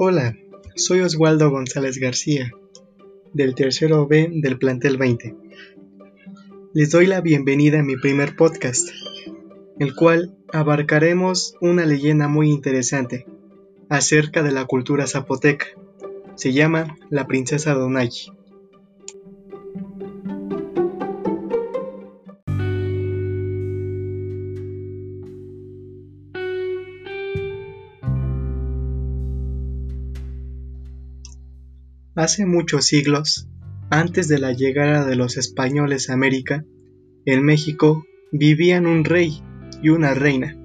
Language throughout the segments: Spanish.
Hola, soy Oswaldo González García, del tercero B del plantel 20. Les doy la bienvenida a mi primer podcast, el cual abarcaremos una leyenda muy interesante acerca de la cultura zapoteca. Se llama La Princesa Donayi. Hace muchos siglos, antes de la llegada de los españoles a América, en México vivían un rey y una reina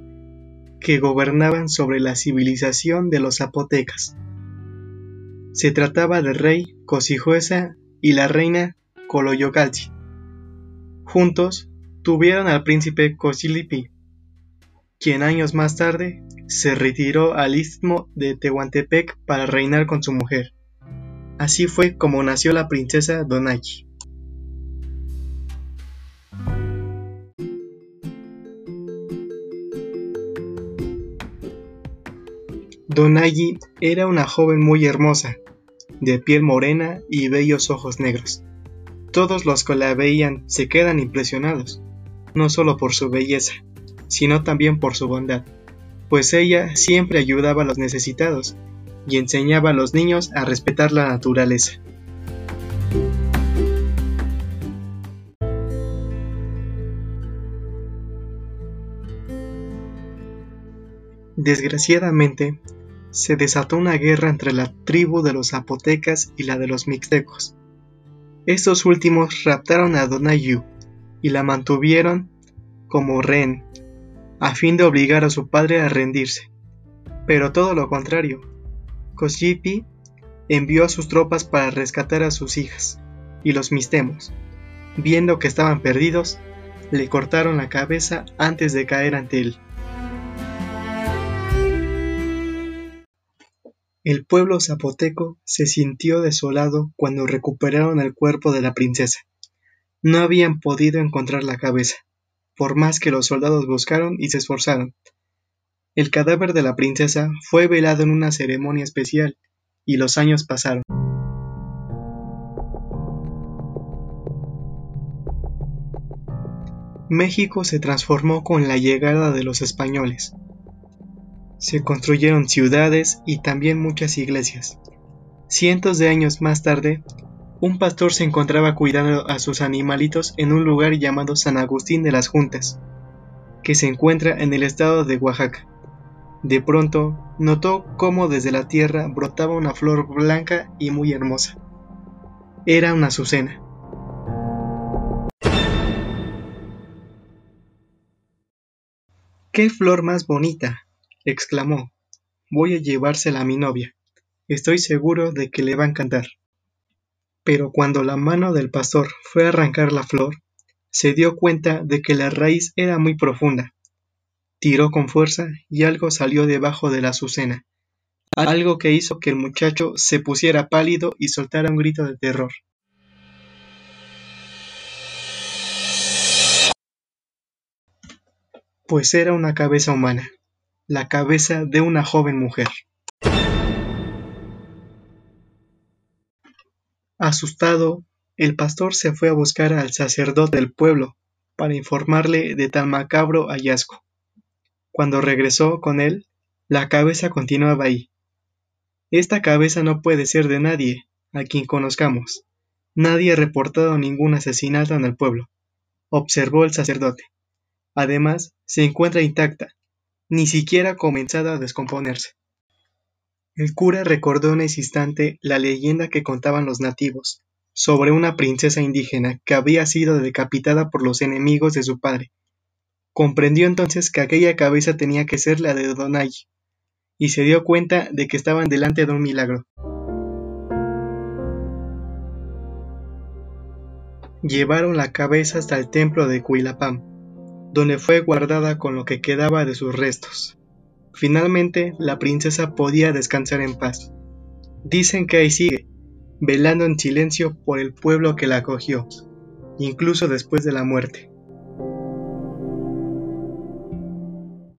que gobernaban sobre la civilización de los zapotecas. Se trataba del rey Cosijuesa y la reina Coloyocalchi. Juntos tuvieron al príncipe Cosilipi, quien años más tarde se retiró al istmo de Tehuantepec para reinar con su mujer. Así fue como nació la princesa Donayi. Donayi era una joven muy hermosa, de piel morena y bellos ojos negros. Todos los que la veían se quedan impresionados, no solo por su belleza, sino también por su bondad, pues ella siempre ayudaba a los necesitados y enseñaba a los niños a respetar la naturaleza. Desgraciadamente, se desató una guerra entre la tribu de los zapotecas y la de los mixtecos. Estos últimos raptaron a Donayu y la mantuvieron como rehén, a fin de obligar a su padre a rendirse. Pero todo lo contrario, Cosyipi envió a sus tropas para rescatar a sus hijas, y los mistemos, viendo que estaban perdidos, le cortaron la cabeza antes de caer ante él. El pueblo zapoteco se sintió desolado cuando recuperaron el cuerpo de la princesa. No habían podido encontrar la cabeza, por más que los soldados buscaron y se esforzaron, el cadáver de la princesa fue velado en una ceremonia especial, y los años pasaron. México se transformó con la llegada de los españoles. Se construyeron ciudades y también muchas iglesias. Cientos de años más tarde, un pastor se encontraba cuidando a sus animalitos en un lugar llamado San Agustín de las Juntas, que se encuentra en el estado de Oaxaca. De pronto notó cómo desde la tierra brotaba una flor blanca y muy hermosa. Era una azucena. ¡Qué flor más bonita! exclamó. Voy a llevársela a mi novia. Estoy seguro de que le va a encantar. Pero cuando la mano del pastor fue a arrancar la flor, se dio cuenta de que la raíz era muy profunda Tiró con fuerza y algo salió debajo de la azucena, algo que hizo que el muchacho se pusiera pálido y soltara un grito de terror. Pues era una cabeza humana, la cabeza de una joven mujer. Asustado, el pastor se fue a buscar al sacerdote del pueblo para informarle de tan macabro hallazgo. Cuando regresó con él, la cabeza continuaba ahí. Esta cabeza no puede ser de nadie, a quien conozcamos. Nadie ha reportado ningún asesinato en el pueblo, observó el sacerdote. Además, se encuentra intacta, ni siquiera ha comenzado a descomponerse. El cura recordó en ese instante la leyenda que contaban los nativos, sobre una princesa indígena que había sido decapitada por los enemigos de su padre Comprendió entonces que aquella cabeza tenía que ser la de Donay, y se dio cuenta de que estaban delante de un milagro. Llevaron la cabeza hasta el templo de Cuilapam, donde fue guardada con lo que quedaba de sus restos. Finalmente, la princesa podía descansar en paz. Dicen que ahí sigue, velando en silencio por el pueblo que la acogió, incluso después de la muerte.